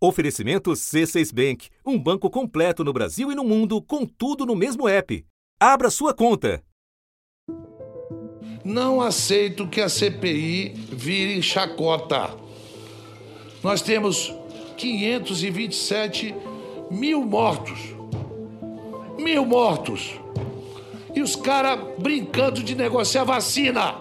Oferecimento C6 Bank, um banco completo no Brasil e no mundo, com tudo no mesmo app. Abra sua conta. Não aceito que a CPI vire chacota. Nós temos 527 mil mortos. Mil mortos. E os caras brincando de negociar vacina.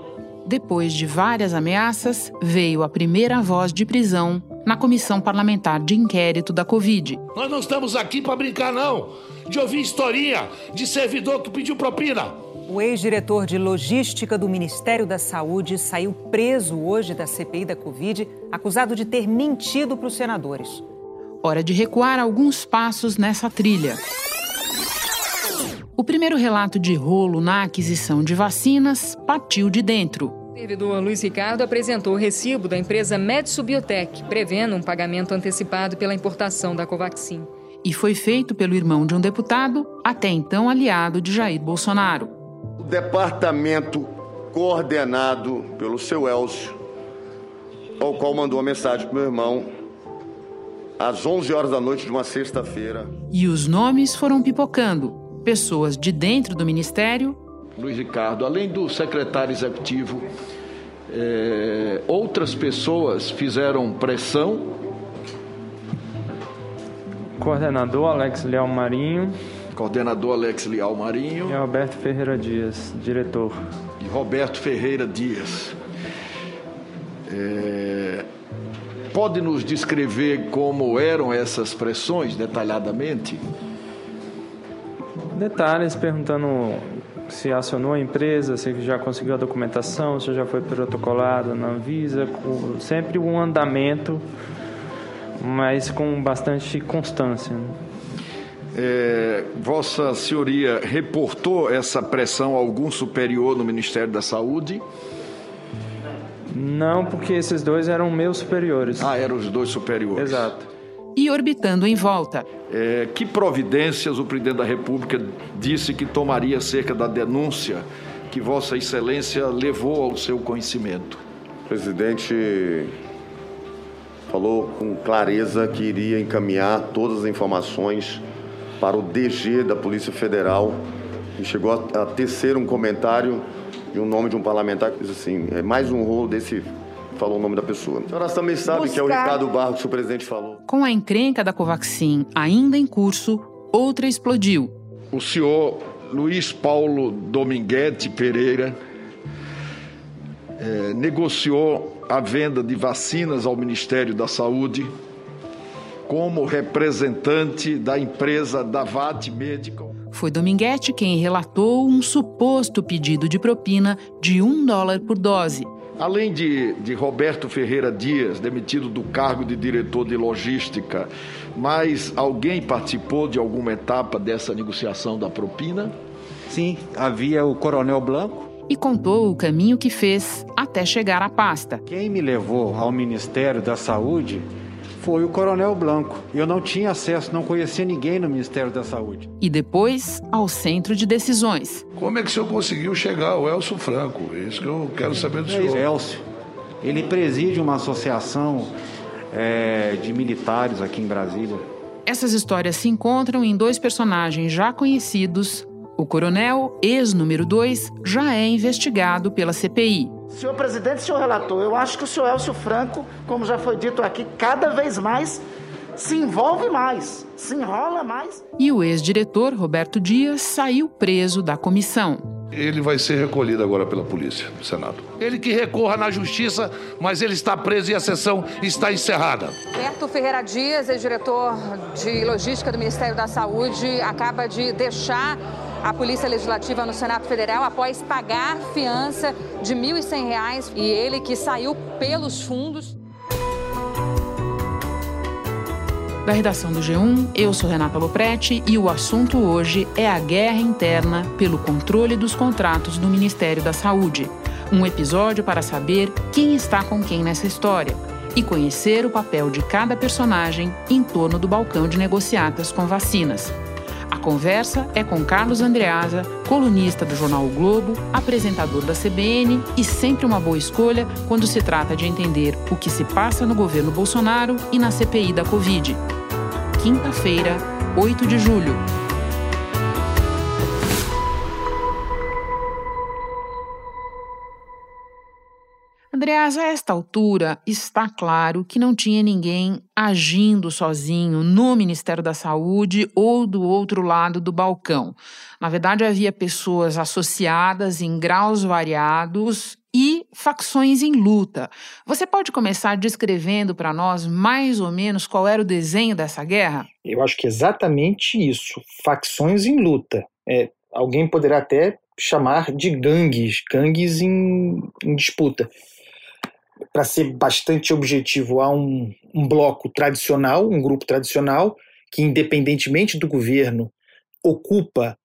Depois de várias ameaças, veio a primeira voz de prisão na Comissão Parlamentar de Inquérito da Covid. Nós não estamos aqui para brincar, não. De ouvir historinha de servidor que pediu propina. O ex-diretor de logística do Ministério da Saúde saiu preso hoje da CPI da Covid, acusado de ter mentido para os senadores. Hora de recuar alguns passos nessa trilha. O primeiro relato de rolo na aquisição de vacinas partiu de dentro. O servidor Luiz Ricardo apresentou o recibo da empresa Medso Biotech, prevendo um pagamento antecipado pela importação da Covaxin. E foi feito pelo irmão de um deputado, até então aliado de Jair Bolsonaro. O departamento coordenado pelo seu Elcio, ao qual mandou uma mensagem para meu irmão às 11 horas da noite de uma sexta-feira. E os nomes foram pipocando. Pessoas de dentro do ministério. Luiz Ricardo, além do secretário executivo, é, outras pessoas fizeram pressão. Coordenador Alex Leal Marinho. Coordenador Alex Leal Marinho. E Roberto Ferreira Dias, diretor. E Roberto Ferreira Dias. É, pode nos descrever como eram essas pressões detalhadamente? Detalhes perguntando se acionou a empresa, se já conseguiu a documentação, se já foi protocolado na Anvisa, sempre um andamento, mas com bastante constância. É, Vossa Senhoria reportou essa pressão a algum superior no Ministério da Saúde? Não, porque esses dois eram meus superiores. Ah, eram os dois superiores. Exato. E orbitando em volta. É, que providências o presidente da República disse que tomaria acerca da denúncia que Vossa Excelência levou ao seu conhecimento? O presidente falou com clareza que iria encaminhar todas as informações para o DG da Polícia Federal e chegou a, tecer um comentário de um nome de um parlamentar que diz assim, é mais um rolo desse falou o nome da pessoa. A senhora também sabe Buscar... que é o Ricardo Barros que o presidente falou. Com a encrenca da Covaxin ainda em curso, outra explodiu. O senhor Luiz Paulo Dominguete Pereira é, negociou a venda de vacinas ao Ministério da Saúde como representante da empresa Davat Medical. Foi Dominguete quem relatou um suposto pedido de propina de um dólar por dose. Além de, de Roberto Ferreira Dias, demitido do cargo de diretor de logística, mais alguém participou de alguma etapa dessa negociação da propina? Sim, havia o Coronel Blanco. E contou o caminho que fez até chegar à pasta. Quem me levou ao Ministério da Saúde foi o Coronel Blanco. Eu não tinha acesso, não conhecia ninguém no Ministério da Saúde. E depois ao Centro de Decisões. Como é que o senhor conseguiu chegar ao Elcio Franco? É isso que eu quero saber do é senhor. Elcio, ele preside uma associação é, de militares aqui em Brasília. Essas histórias se encontram em dois personagens já conhecidos. O coronel, ex-número 2, já é investigado pela CPI. Senhor presidente, senhor relator, eu acho que o senhor Elcio Franco, como já foi dito aqui, cada vez mais se envolve mais, se enrola mais. E o ex-diretor Roberto Dias saiu preso da comissão. Ele vai ser recolhido agora pela polícia do Senado. Ele que recorra na justiça, mas ele está preso e a sessão está encerrada. Roberto Ferreira Dias, ex-diretor de logística do Ministério da Saúde, acaba de deixar a Polícia Legislativa no Senado Federal após pagar fiança de R$ 1.100 e ele que saiu pelos fundos. Da redação do G1, eu sou Renata Loprete e o assunto hoje é a guerra interna pelo controle dos contratos do Ministério da Saúde. Um episódio para saber quem está com quem nessa história e conhecer o papel de cada personagem em torno do balcão de negociatas com vacinas. Conversa é com Carlos Andreasa, colunista do jornal o Globo, apresentador da CBN e sempre uma boa escolha quando se trata de entender o que se passa no governo Bolsonaro e na CPI da Covid. Quinta-feira, 8 de julho. Andreas, a esta altura está claro que não tinha ninguém agindo sozinho no Ministério da Saúde ou do outro lado do balcão. Na verdade, havia pessoas associadas em graus variados e facções em luta. Você pode começar descrevendo para nós mais ou menos qual era o desenho dessa guerra? Eu acho que é exatamente isso: facções em luta. É, alguém poderá até chamar de gangues, gangues em, em disputa para ser bastante objetivo, há um, um bloco tradicional, um grupo tradicional, que, independentemente do governo, ocupa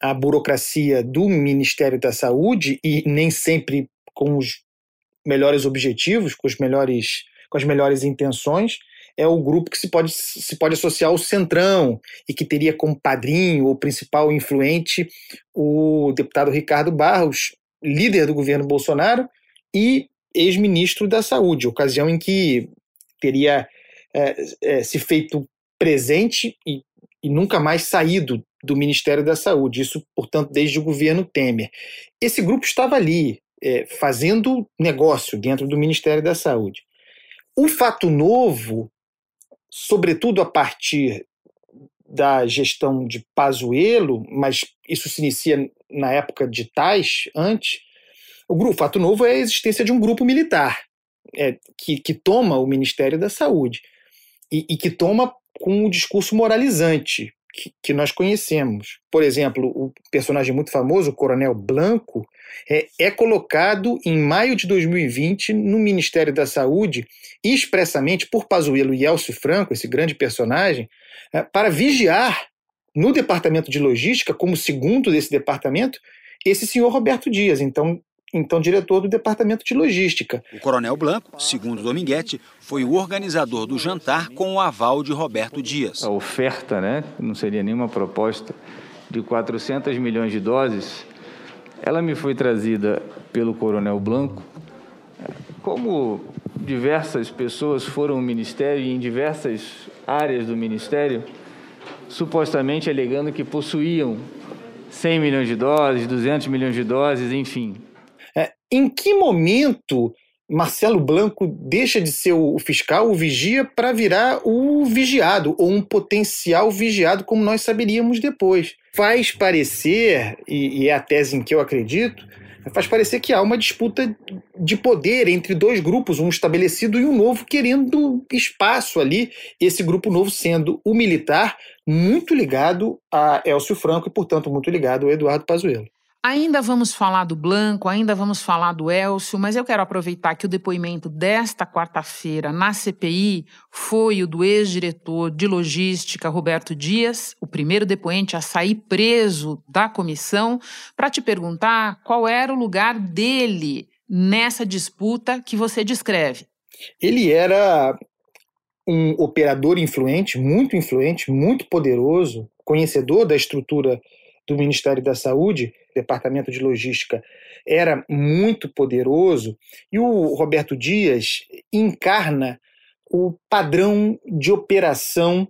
a burocracia do Ministério da Saúde e nem sempre com os melhores objetivos, com, os melhores, com as melhores intenções, é o grupo que se pode, se pode associar ao Centrão e que teria como padrinho ou principal influente o deputado Ricardo Barros, líder do governo Bolsonaro, e ex-ministro da Saúde, ocasião em que teria é, é, se feito presente e, e nunca mais saído do Ministério da Saúde, isso, portanto, desde o governo Temer. Esse grupo estava ali, é, fazendo negócio dentro do Ministério da Saúde. O fato novo, sobretudo a partir da gestão de Pazuello, mas isso se inicia na época de Tais, antes, o, grupo, o fato novo é a existência de um grupo militar é, que, que toma o Ministério da Saúde e, e que toma com um discurso moralizante que, que, nós conhecemos. Por exemplo, o personagem muito famoso, o Coronel Blanco, é, é colocado em maio de 2020 no Ministério da Saúde, expressamente por Pazuello e Elcio Franco, esse grande personagem, é, para vigiar no departamento de logística, como segundo desse departamento, esse senhor Roberto Dias. Então, então diretor do Departamento de Logística. O Coronel Blanco, segundo Dominguete, foi o organizador do jantar com o aval de Roberto Dias. A oferta, né, não seria nenhuma proposta, de 400 milhões de doses, ela me foi trazida pelo Coronel Blanco. Como diversas pessoas foram ao Ministério e em diversas áreas do Ministério, supostamente alegando que possuíam 100 milhões de doses, 200 milhões de doses, enfim, em que momento Marcelo Blanco deixa de ser o fiscal, o vigia, para virar o vigiado, ou um potencial vigiado, como nós saberíamos depois? Faz parecer, e, e é a tese em que eu acredito, faz parecer que há uma disputa de poder entre dois grupos, um estabelecido e um novo, querendo espaço ali, esse grupo novo sendo o militar, muito ligado a Elcio Franco e, portanto, muito ligado ao Eduardo Pazuello. Ainda vamos falar do Blanco, ainda vamos falar do Elcio, mas eu quero aproveitar que o depoimento desta quarta-feira na CPI foi o do ex-diretor de logística Roberto Dias, o primeiro depoente a sair preso da comissão, para te perguntar qual era o lugar dele nessa disputa que você descreve. Ele era um operador influente, muito influente, muito poderoso, conhecedor da estrutura do Ministério da Saúde, Departamento de Logística, era muito poderoso, e o Roberto Dias encarna o padrão de operação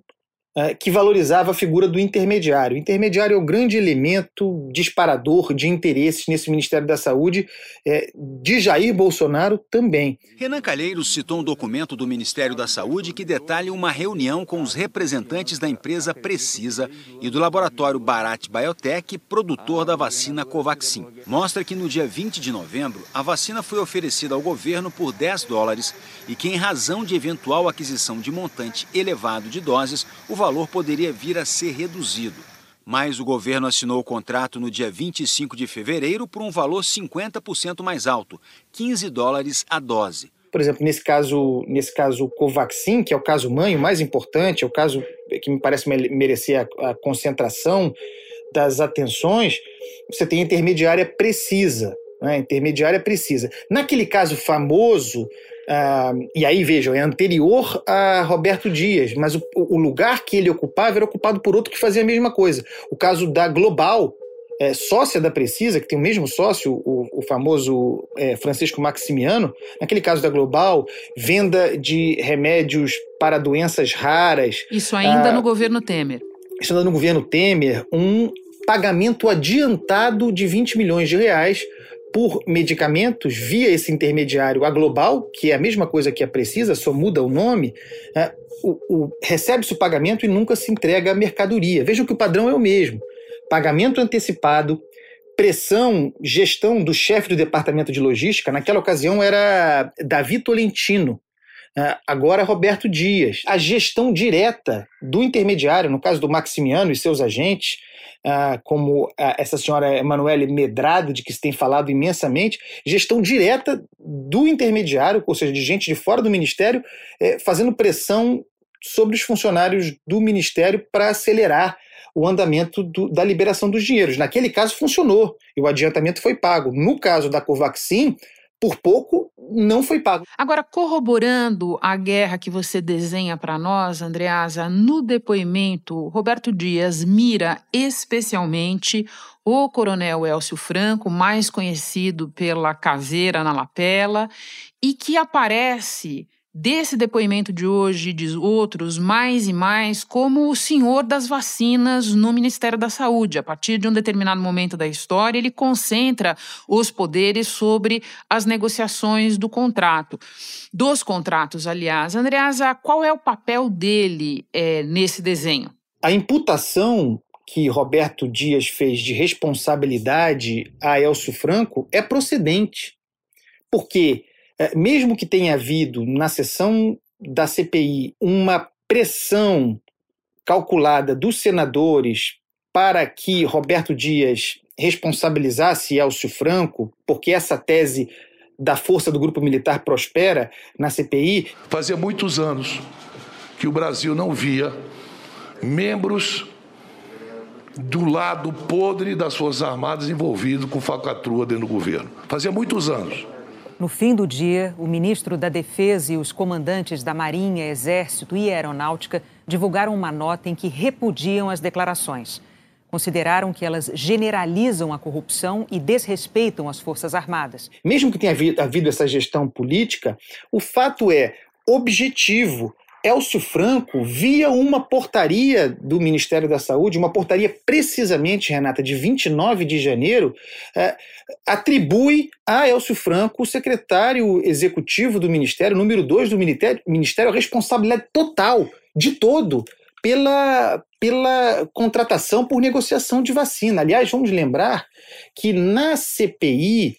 que valorizava a figura do intermediário. O intermediário é o grande elemento disparador de interesses nesse Ministério da Saúde, é, de Jair Bolsonaro também. Renan Calheiros citou um documento do Ministério da Saúde que detalha uma reunião com os representantes da empresa Precisa e do laboratório Barat Biotech, produtor da vacina Covaxin. Mostra que no dia 20 de novembro, a vacina foi oferecida ao governo por 10 dólares e que, em razão de eventual aquisição de montante elevado de doses, o valor valor poderia vir a ser reduzido. Mas o governo assinou o contrato no dia 25 de fevereiro por um valor 50% mais alto, 15 dólares a dose. Por exemplo, nesse caso, nesse caso Covaxin, que é o caso mãe, o mais importante, é o caso que me parece merecer a, a concentração das atenções, você tem intermediária precisa. Né? Intermediária precisa. Naquele caso famoso Ah, e aí, vejam, é anterior a Roberto Dias, mas o, o, lugar que ele ocupava era ocupado por outro que fazia a mesma coisa. O caso da Global, é, sócia da Precisa, que tem o mesmo sócio, o, o famoso é, Francisco Maximiano, naquele caso da Global, venda de remédios para doenças raras. Isso ainda ah, no governo Temer. Isso ainda no governo Temer, um pagamento adiantado de 20 milhões de reais por medicamentos via esse intermediário, a Global, que é a mesma coisa que a Precisa, só muda o nome, é, recebe-se o pagamento e nunca se entrega a mercadoria. Vejam que o padrão é o mesmo pagamento antecipado, pressão, gestão do chefe do departamento de logística, naquela ocasião era Davi Tolentino, né? agora Roberto Dias. A gestão direta do intermediário, no caso do Maximiano e seus agentes, ah, como essa senhora Emanuele Medrado, de que se tem falado imensamente, gestão direta do intermediário, ou seja, de gente de fora do ministério, eh, fazendo pressão sobre os funcionários do ministério para acelerar o andamento do, da liberação dos dinheiros. Naquele caso funcionou e o adiantamento foi pago. No caso da Covaxin, por pouco não foi pago. Agora, corroborando a guerra que você desenha para nós, Andreasa, no depoimento, Roberto Dias mira especialmente o coronel Elcio Franco, mais conhecido pela caveira na lapela, e que aparece desse depoimento de hoje e de outros mais e mais como o senhor das vacinas no Ministério da Saúde. A partir de um determinado momento da história, ele concentra os poderes sobre as negociações do contrato. Dos contratos, aliás. Andreasa, qual é o papel dele é, nesse desenho? A imputação que Roberto Dias fez de responsabilidade a Elcio Franco é procedente. Porque mesmo que tenha havido na sessão da CPI uma pressão calculada dos senadores para que Roberto Dias responsabilizasse Elcio Franco, porque essa tese da força do grupo militar prospera na CPI. Fazia muitos anos que o Brasil não via membros do lado podre das Forças Armadas envolvidos com falcatrua dentro do governo. Fazia muitos anos. No fim do dia, o ministro da Defesa e os comandantes da Marinha, Exército e Aeronáutica divulgaram uma nota em que repudiam as declarações. Consideraram que elas generalizam a corrupção e desrespeitam as Forças Armadas. Mesmo que tenha havido essa gestão política, o fato é objetivo Elcio Franco, via uma portaria do Ministério da Saúde, uma portaria precisamente, Renata, de 29 de janeiro, é, atribui a Elcio Franco, o secretário executivo do Ministério, número 2 do Ministério, Ministério, a responsabilidade total, de todo, pela, pela contratação por negociação de vacina. Aliás, vamos lembrar que na CPI,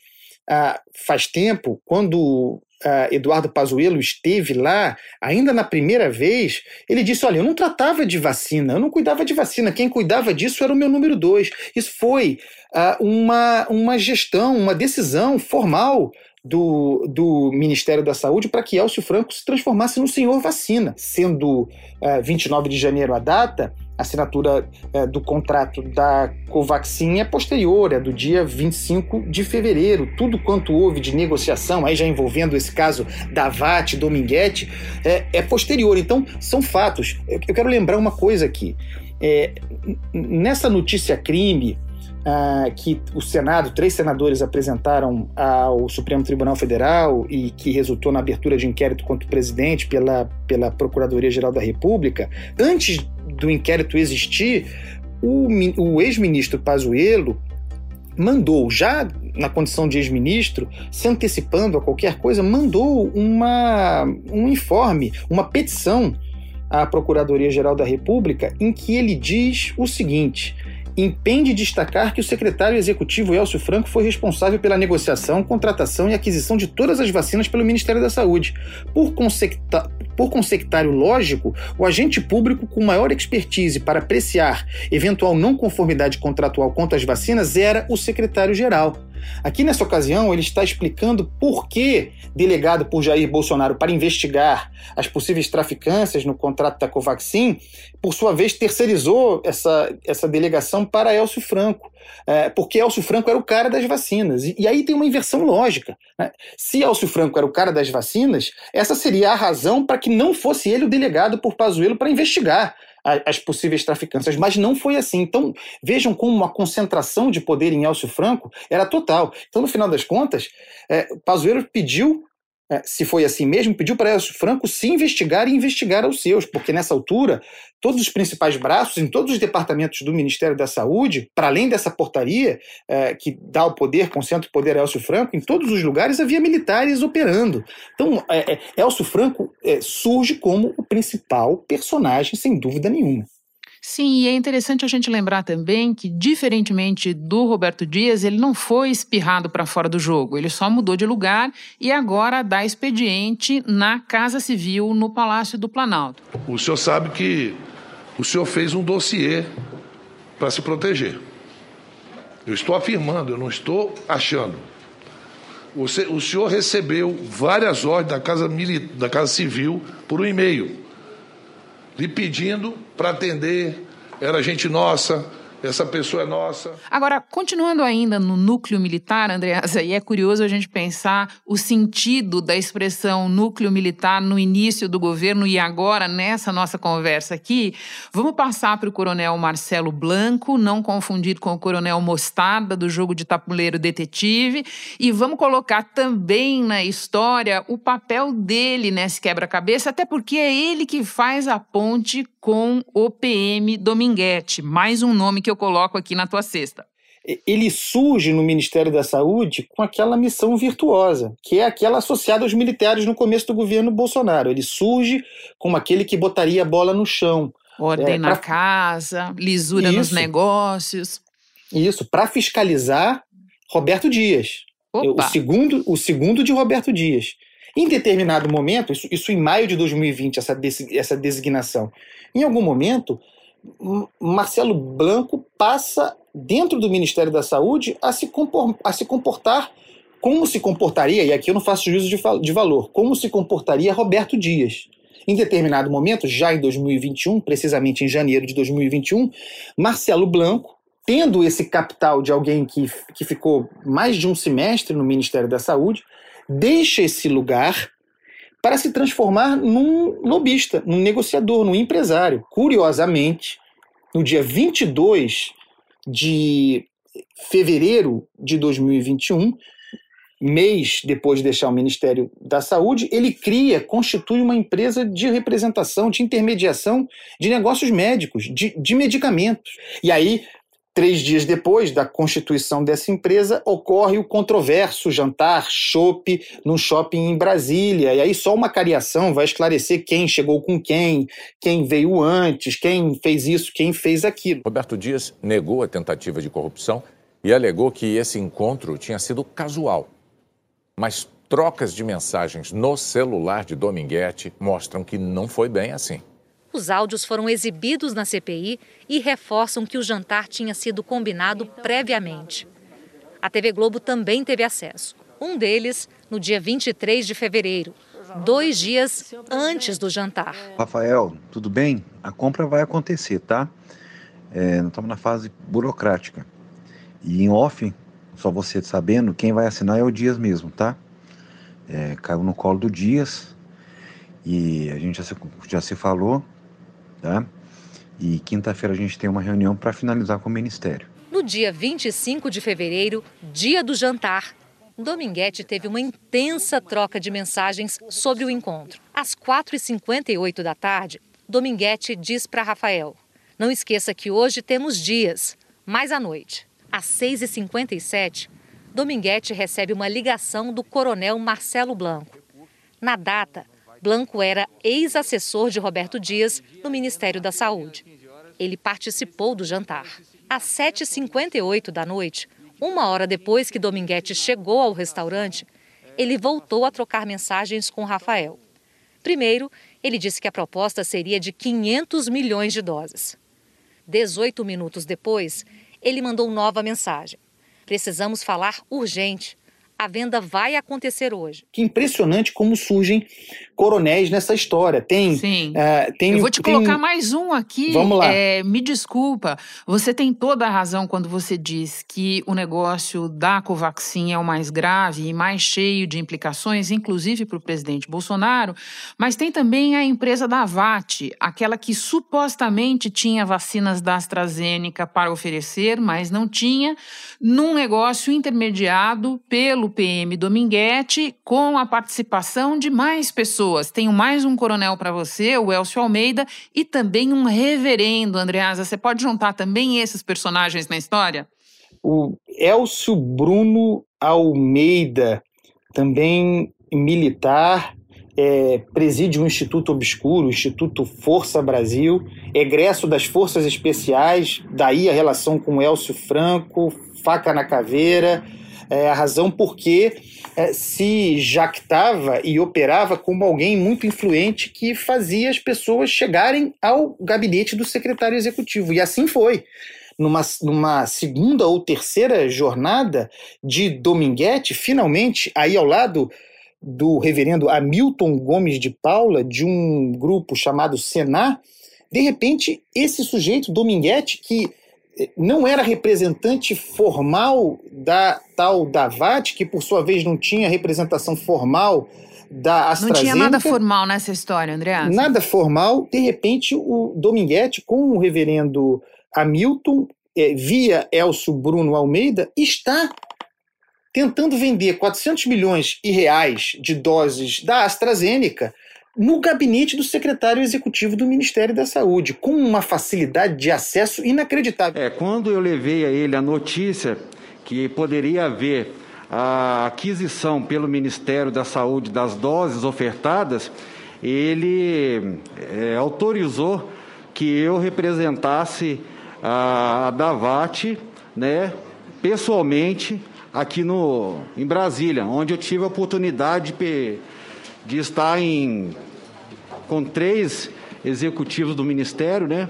ah, faz tempo, quando uh, Eduardo Pazuello esteve lá, ainda na primeira vez, ele disse: Olha, eu não tratava de vacina, eu não cuidava de vacina, quem cuidava disso era o meu número dois. Isso foi uh, uma, uma gestão, uma decisão formal do, do Ministério da Saúde para que Elcio Franco se transformasse no senhor vacina. Sendo uh, eh, 29 de janeiro a data, assinatura uh, do contrato da Covaxin é posterior, é do dia 25 de fevereiro. Tudo quanto houve de negociação, aí já envolvendo esse caso da VAT, Dominguete, é, é posterior. Então, são fatos. Eu, eu quero lembrar uma coisa aqui. É, nessa notícia crime, ah, que o Senado, três senadores apresentaram ao Supremo Tribunal Federal e que resultou na abertura de inquérito contra o presidente pela, pela Procuradoria-Geral da República, antes do inquérito existir, o, o ex-ministro Pazuello mandou, já na condição de ex-ministro, se antecipando a qualquer coisa, mandou uma, um informe, uma petição à Procuradoria-Geral da República em que ele diz o seguinte impende destacar que o secretário executivo Elcio Franco foi responsável pela negociação, contratação e aquisição de todas as vacinas pelo Ministério da Saúde. Por, consecta... Por consectário lógico, o agente público com maior expertise para apreciar eventual não conformidade contratual quanto às vacinas era o secretário-geral. Aqui nessa ocasião, ele está explicando por que, delegado por Jair Bolsonaro para investigar as possíveis traficâncias no contrato da Covaxin, por sua vez terceirizou essa, essa delegação para Elcio Franco, é, porque Elcio Franco era o cara das vacinas. E, e aí tem uma inversão lógica. Né? Se Elcio Franco era o cara das vacinas, essa seria a razão para que não fosse ele o delegado por Pazuello para investigar as possíveis traficâncias, mas não foi assim. Então, vejam como a concentração de poder em Elcio Franco era total. Então, no final das contas, é, Pazuello pediu se foi assim mesmo, pediu para Franco se investigar e investigar aos seus, porque nessa altura, todos os principais braços, em todos os departamentos do Ministério da Saúde, para além dessa portaria é, que dá o poder, concentra o poder a Elcio Franco, em todos os lugares havia militares operando. Então, é, é Elcio Franco é, surge como o principal personagem, sem dúvida nenhuma. Sim, e é interessante a gente lembrar também que, diferentemente do Roberto Dias, ele não foi espirrado para fora do jogo, ele só mudou de lugar e agora dá expediente na Casa Civil, no Palácio do Planalto. O senhor sabe que o senhor fez um dossiê para se proteger. Eu estou afirmando, eu não estou achando. O senhor recebeu várias ordens da Casa, da Casa Civil por um e-mail lhe pedindo para atender, era gente nossa, essa pessoa é nossa. Agora, continuando ainda no núcleo militar, Andreasa, e é curioso a gente pensar o sentido da expressão núcleo militar no início do governo e agora nessa nossa conversa aqui, vamos passar para o coronel Marcelo Blanco, não confundir com o coronel Mostarda do jogo de tabuleiro detetive, e vamos colocar também na história o papel dele nesse quebra-cabeça, até porque é ele que faz a ponte com o PM Dominguete, mais um nome que eu coloco aqui na tua cesta. Ele surge no Ministério da Saúde com aquela missão virtuosa, que é aquela associada aos militares no começo do governo Bolsonaro. Ele surge como aquele que botaria a bola no chão. Ordem é, na pra... casa, lisura Isso. nos negócios. Isso, para fiscalizar Roberto Dias. Opa. O segundo, o segundo de Roberto Dias. Em determinado momento, isso, isso em maio de 2020, essa, essa designação, em algum momento, Marcelo Blanco passa dentro do Ministério da Saúde a se, a se comportar como se comportaria, e aqui eu não faço juízo de, de valor, como se comportaria Roberto Dias. Em determinado momento, já em 2021, precisamente em janeiro de 2021, Marcelo Blanco, tendo esse capital de alguém que, que ficou mais de um semestre no Ministério da Saúde, deixa esse lugar para se transformar num lobista, num negociador, num empresário. Curiosamente, no dia 22 de fevereiro de 2021, mês depois de deixar o Ministério da Saúde, ele cria, constitui uma empresa de representação, de intermediação de negócios médicos, de, de medicamentos. E aí Três dias depois da constituição dessa empresa, ocorre o controverso jantar chopp num shopping em Brasília. E aí só uma cariação vai esclarecer quem chegou com quem, quem veio antes, quem fez isso, quem fez aquilo. Roberto Dias negou a tentativa de corrupção e alegou que esse encontro tinha sido casual. Mas trocas de mensagens no celular de Dominguete mostram que não foi bem assim. Os áudios foram exibidos na CPI e reforçam que o jantar tinha sido combinado previamente. A TV Globo também teve acesso. Um deles no dia 23 de fevereiro, dois dias antes do jantar. Rafael, tudo bem? A compra vai acontecer, tá? É, nós estamos na fase burocrática. E em off, só você sabendo, quem vai assinar é o Dias mesmo, tá? É, caiu no colo do Dias e a gente já se, já se falou tá? E quinta-feira a gente tem uma reunião para finalizar com o Ministério. No dia 25 de fevereiro, dia do jantar, Dominguete teve uma intensa troca de mensagens sobre o encontro. Às 4h58 da tarde, Dominguete diz para Rafael: Não esqueça que hoje temos dias, mais à noite. Às 6h57, Dominguete recebe uma ligação do coronel Marcelo Blanco. Na data, Blanco era ex-assessor de Roberto Dias no Ministério da Saúde. Ele participou do jantar. Às 7h58 da noite, uma hora depois que Dominguete chegou ao restaurante, ele voltou a trocar mensagens com Rafael. Primeiro, ele disse que a proposta seria de 500 milhões de doses. 18 minutos depois, ele mandou nova mensagem. Precisamos falar urgente a venda vai acontecer hoje. Que impressionante como surgem coronéis nessa história. Tem. Sim. Uh, tem Eu vou te tem... colocar mais um aqui. Vamos lá. É, me desculpa. Você tem toda a razão quando você diz que o negócio da Covaxin é o mais grave e mais cheio de implicações, inclusive para o presidente Bolsonaro. Mas tem também a empresa da VAT, aquela que supostamente tinha vacinas da AstraZeneca para oferecer, mas não tinha, num negócio intermediado pelo PM Dominguete, com a participação de mais pessoas. Tenho mais um coronel para você, o Elcio Almeida, e também um reverendo, Andreasa. Você pode juntar também esses personagens na história? O Elcio Bruno Almeida, também militar, é, preside um instituto obscuro, Instituto Força Brasil, egresso das Forças Especiais, daí a relação com Elcio Franco, faca na caveira, é, a razão porque é, se jactava e operava como alguém muito influente que fazia as pessoas chegarem ao gabinete do secretário executivo. E assim foi. Numa, numa segunda ou terceira jornada de Dominguete, finalmente, aí ao lado do reverendo Hamilton Gomes de Paula, de um grupo chamado Senar, de repente, esse sujeito, Dominguete, que não era representante formal da tal Davat, que por sua vez não tinha representação formal da AstraZeneca. Não tinha nada formal nessa história, André. Nada formal. De repente, o Dominguete, com o reverendo Hamilton, é, via Elcio Bruno Almeida, está tentando vender 400 milhões de reais de doses da AstraZeneca no gabinete do secretário executivo do Ministério da Saúde, com uma facilidade de acesso inacreditável. É, quando eu levei a ele a notícia que poderia haver a aquisição pelo Ministério da Saúde das doses ofertadas, ele é, autorizou que eu representasse a, a Davat, né, pessoalmente aqui no, em Brasília, onde eu tive a oportunidade de, de estar em com três executivos do Ministério, né?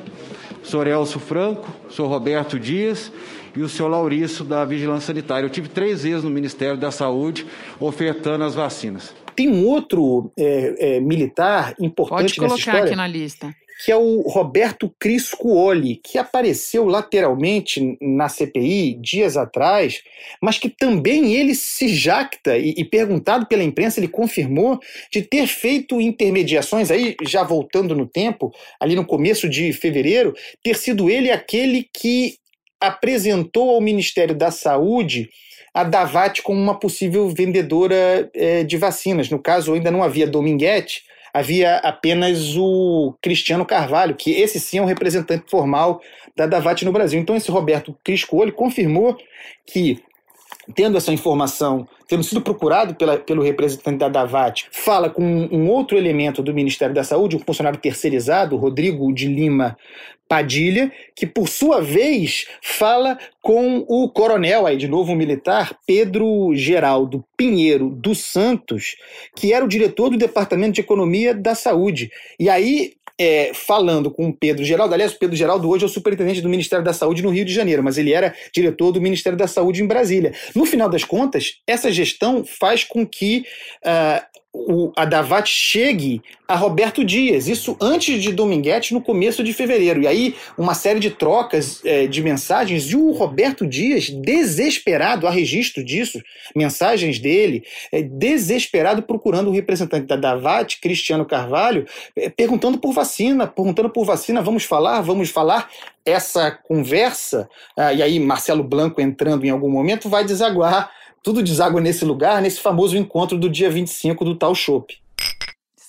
O senhor Elcio Franco, o senhor Roberto Dias e o senhor Laurício da Vigilância Sanitária. Eu tive três vezes no Ministério da Saúde ofertando as vacinas. Tem um outro é, é, militar importante Pode colocar nessa história, aqui na lista que é o Roberto Criscuoli, que apareceu lateralmente na CPI dias atrás, mas que também ele se jacta, e, e, perguntado pela imprensa, ele confirmou de ter feito intermediações, aí já voltando no tempo, ali no começo de fevereiro, ter sido ele aquele que apresentou ao Ministério da Saúde a Davat como uma possível vendedora é, de vacinas. No caso, ainda não havia Dominguete, havia apenas o Cristiano Carvalho, que esse sim é um representante formal da Davat no Brasil. Então, esse Roberto Criscuoli confirmou que, tendo essa informação, tendo sido procurado pela, pelo representante da Davat, fala com um outro elemento do Ministério da Saúde, um funcionário terceirizado, Rodrigo de Lima Padilha, que por sua vez fala com o coronel, aí de novo um militar, Pedro Geraldo Pinheiro dos Santos, que era o diretor do Departamento de Economia da Saúde. E aí é, falando com o Pedro Geraldo, aliás, o Pedro Geraldo hoje é o superintendente do Ministério da Saúde no Rio de Janeiro, mas ele era diretor do Ministério da Saúde em Brasília. No final das contas, essa gestão faz com que uh, o, a chegue a Roberto Dias, isso antes de Dominguete, no começo de fevereiro. E aí, uma série de trocas é, de mensagens, e o Roberto Dias, desesperado, há registro disso, mensagens dele, é, desesperado procurando o representante da Davat, Cristiano Carvalho, é, perguntando por vacina, perguntando por vacina, vamos falar, vamos falar. Essa conversa, ah, e aí Marcelo Blanco entrando em algum momento, vai desaguar tudo deságua nesse lugar, nesse famoso encontro do dia 25 do tal Chopp.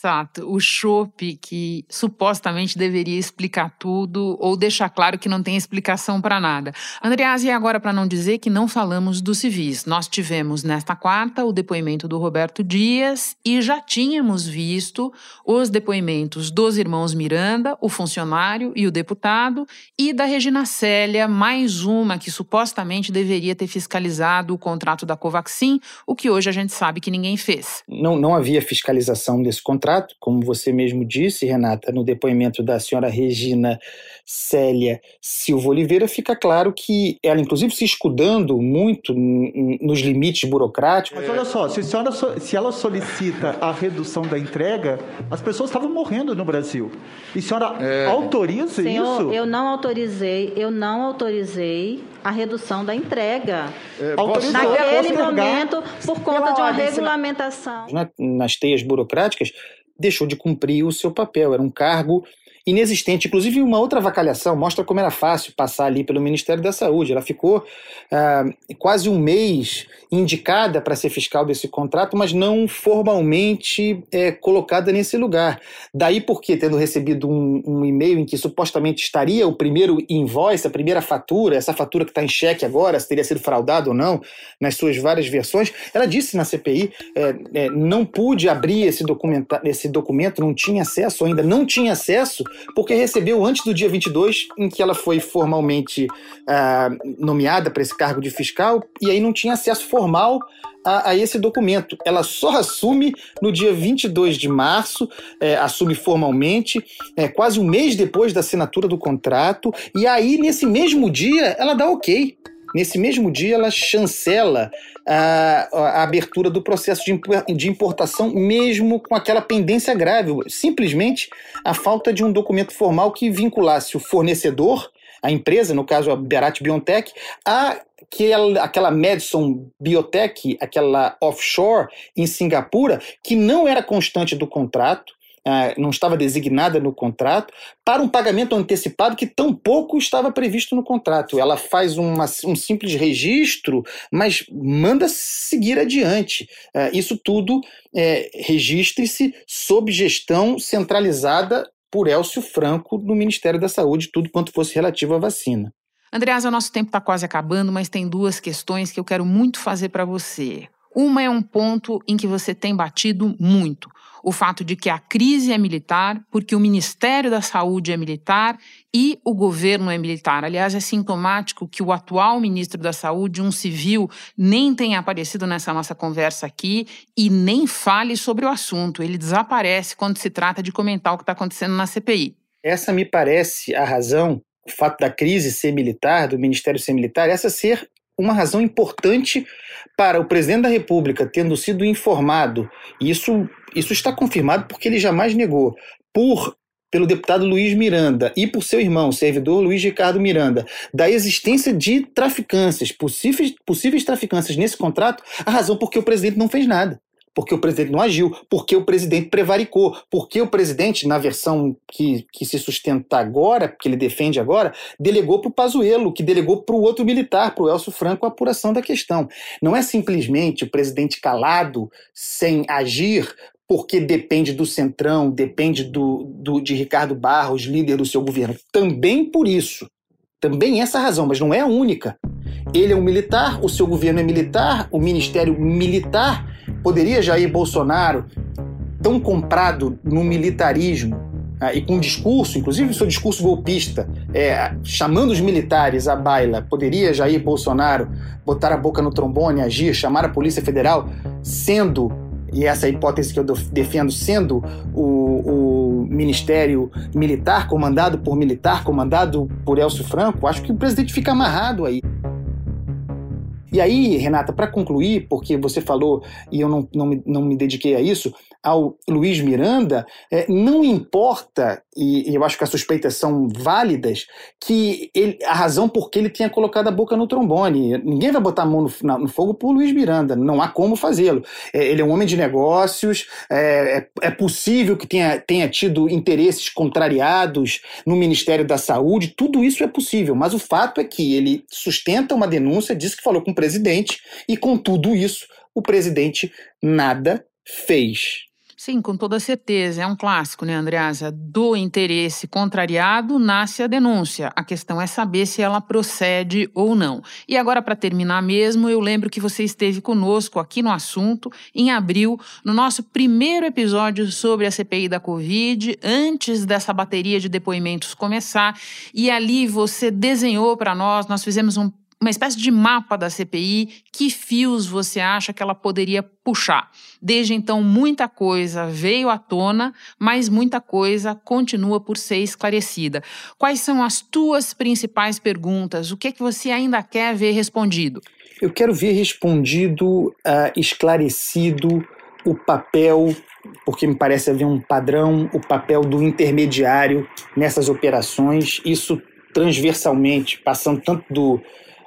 Exato. O chope que supostamente deveria explicar tudo ou deixar claro que não tem explicação para nada. Andreas, e agora para não dizer que não falamos dos civis. Nós tivemos nesta quarta o depoimento do Roberto Dias e já tínhamos visto os depoimentos dos irmãos Miranda, o funcionário e o deputado, e da Regina Célia, mais uma que supostamente deveria ter fiscalizado o contrato da Covaxin, o que hoje a gente sabe que ninguém fez. Não, não havia fiscalização desse contrato contrato, como você mesmo disse, Renata, no depoimento da senhora Regina Célia Silva Oliveira, fica claro que ela, inclusive, se escudando muito nos limites burocráticos. Mas olha só, se, senhora, se ela solicita a redução da entrega, as pessoas estavam morrendo no Brasil. E a senhora é. autoriza Senhor, isso? Eu não autorizei, eu não autorizei a redução da entrega. É, Naquele momento, por conta de uma regulamentação. nas teias burocráticas, deixou de cumprir o seu papel. Era um cargo inexistente. Inclusive, uma outra avacalhação mostra como era fácil passar ali pelo Ministério da Saúde. Ela ficou ah, quase um mês indicada para ser fiscal desse contrato, mas não formalmente é, colocada nesse lugar. Daí porque, tendo recebido um, um e-mail em que supostamente estaria o primeiro invoice, a primeira fatura, essa fatura que está em xeque agora, se teria sido fraudado ou não, nas suas várias versões, ela disse na CPI, é, é, não pude abrir esse, documenta esse documento, não tinha acesso ainda, não tinha acesso porque recebeu antes do dia 22, em que ela foi formalmente uh, nomeada para esse cargo de fiscal, e aí não tinha acesso formal a, a, esse documento. Ela só assume no dia 22 de março, é, assume formalmente, é, quase um mês depois da assinatura do contrato, e aí, nesse mesmo dia, ela dá ok. Nesse mesmo dia, ela chancela a, a abertura do processo de, importação, mesmo com aquela pendência grave, simplesmente a falta de um documento formal que vinculasse o fornecedor, a empresa, no caso a Berat Biontech, a aquela, aquela Madison Biotech, aquela offshore em Singapura, que não era constante do contrato, não estava designada no contrato, para um pagamento antecipado que tampouco estava previsto no contrato. Ela faz uma, um simples registro, mas manda seguir adiante. Ah, isso tudo é, registre-se sob gestão centralizada por Elcio Franco no Ministério da Saúde, tudo quanto fosse relativo à vacina. Andreasa, o nosso tempo está quase acabando, mas tem duas questões que eu quero muito fazer para você. Uma é um ponto em que você tem batido muito o fato de que a crise é militar, porque o Ministério da Saúde é militar e o governo é militar. Aliás, é sintomático que o atual ministro da Saúde, um civil, nem tenha aparecido nessa nossa conversa aqui e nem fale sobre o assunto. Ele desaparece quando se trata de comentar o que está acontecendo na CPI. Essa me parece a razão, o fato da crise ser militar, do Ministério ser militar, essa ser uma razão importante para o presidente da República, tendo sido informado, e isso, isso está confirmado porque ele jamais negou, por pelo deputado Luiz Miranda e por seu irmão, servidor Luiz Ricardo Miranda, da existência de traficâncias, possíveis, possíveis traficâncias nesse contrato, a razão por que o presidente não fez nada porque o presidente não agiu, porque o presidente prevaricou, porque o presidente, na versão que, que se sustenta agora, que ele defende agora, delegou para o Pazuello, que delegou para o outro militar, para o Elcio Franco, a apuração da questão. Não é simplesmente o presidente calado, sem agir, porque depende do Centrão, depende do, do, de Ricardo Barros, líder do seu governo. Também por isso. Também essa razão, mas não é a única. Ele é um militar, o seu governo é militar, o ministério militar Poderia Jair Bolsonaro, tão comprado no militarismo ah, e com um discurso, inclusive seu discurso golpista, é, chamando os militares à baila, poderia Jair Bolsonaro botar a boca no trombone, agir, chamar a Polícia Federal, sendo, e essa é a hipótese que eu defendo, sendo o, o Ministério Militar, comandado por militar, comandado por Elcio Franco? Acho que o presidente fica amarrado aí. E aí, Renata, para concluir, porque você falou, e eu não, não, me, não me dediquei a isso, ao Luiz Miranda, é, não importa, e, e, eu acho que as suspeitas são válidas, que ele, a razão por que ele tenha colocado a boca no trombone. Ninguém vai botar a mão no, no fogo por Luiz Miranda, não há como fazê-lo. É, ele é um homem de negócios, é, é, é possível que tenha, tenha tido interesses contrariados no Ministério da Saúde, tudo isso é possível, mas o fato é que ele sustenta uma denúncia, diz que falou com o presidente, e com tudo isso, o presidente nada fez. Sim, com toda certeza. É um clássico, né, Andreasa? Do interesse contrariado nasce a denúncia. A questão é saber se ela procede ou não. E agora, para terminar mesmo, eu lembro que você esteve conosco aqui no assunto em abril, no nosso primeiro episódio sobre a CPI da Covid, antes dessa bateria de depoimentos começar. E ali você desenhou para nós, nós fizemos um uma espécie de mapa da CPI, que fios você acha que ela poderia puxar? Desde então, muita coisa veio à tona, mas muita coisa continua por ser esclarecida. Quais são as tuas principais perguntas? O que é que você ainda quer ver respondido? Eu quero ver respondido, uh, esclarecido o papel, porque me parece haver um padrão, o papel do intermediário nessas operações, isso transversalmente, passando tanto do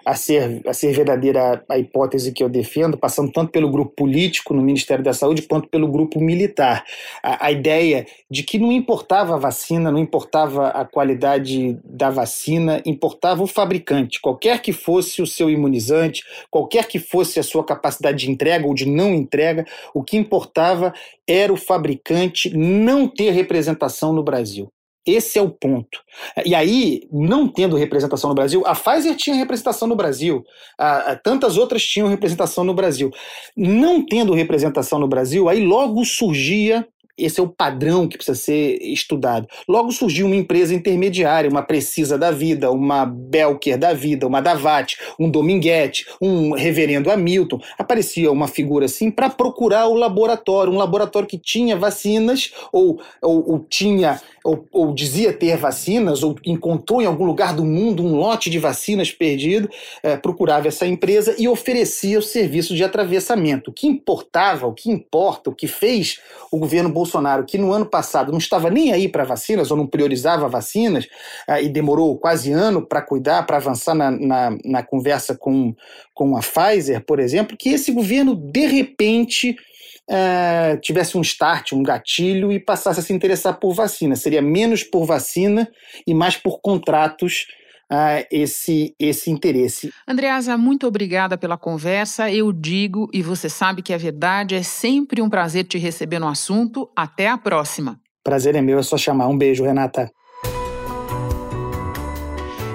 a ser, a ser verdadeira a hipótese que eu defendo, passando tanto pelo grupo político no Ministério da Saúde quanto pelo grupo militar. A, a, ideia de que não importava a vacina, não importava a qualidade da vacina, importava o fabricante, qualquer que fosse o seu imunizante, qualquer que fosse a sua capacidade de entrega ou de não entrega, o que importava era o fabricante não ter representação no Brasil. Esse é o ponto. E aí, não tendo representação no Brasil, a Pfizer tinha representação no Brasil, a, a, tantas outras tinham representação no Brasil. Não tendo representação no Brasil, aí logo surgia esse é o padrão que precisa ser estudado. Logo surgiu uma empresa intermediária, uma Precisa da Vida, uma Belker da Vida, uma Davat, um Dominguete, um Reverendo Hamilton. Aparecia uma figura assim para procurar o laboratório, um laboratório que tinha vacinas ou, ou, ou tinha ou, ou, dizia ter vacinas, ou encontrou em algum lugar do mundo um lote de vacinas perdido, é, procurava essa empresa e oferecia o serviço de atravessamento. O que importava, o que importa, o que fez o governo Bolsonaro, que no ano passado não estava nem aí para vacinas, ou não priorizava vacinas, é, e demorou quase ano para cuidar, para avançar na, na, na conversa com, com a Pfizer, por exemplo, que esse governo, de repente, é, tivesse um start, um gatilho e passasse a se interessar por vacina. Seria menos por vacina e mais por contratos uh, esse, esse interesse. Andreasa, muito obrigada pela conversa. Eu digo, e você sabe que é verdade, é sempre um prazer te receber no assunto. Até a próxima. Prazer é meu, é só chamar. Um beijo, Renata.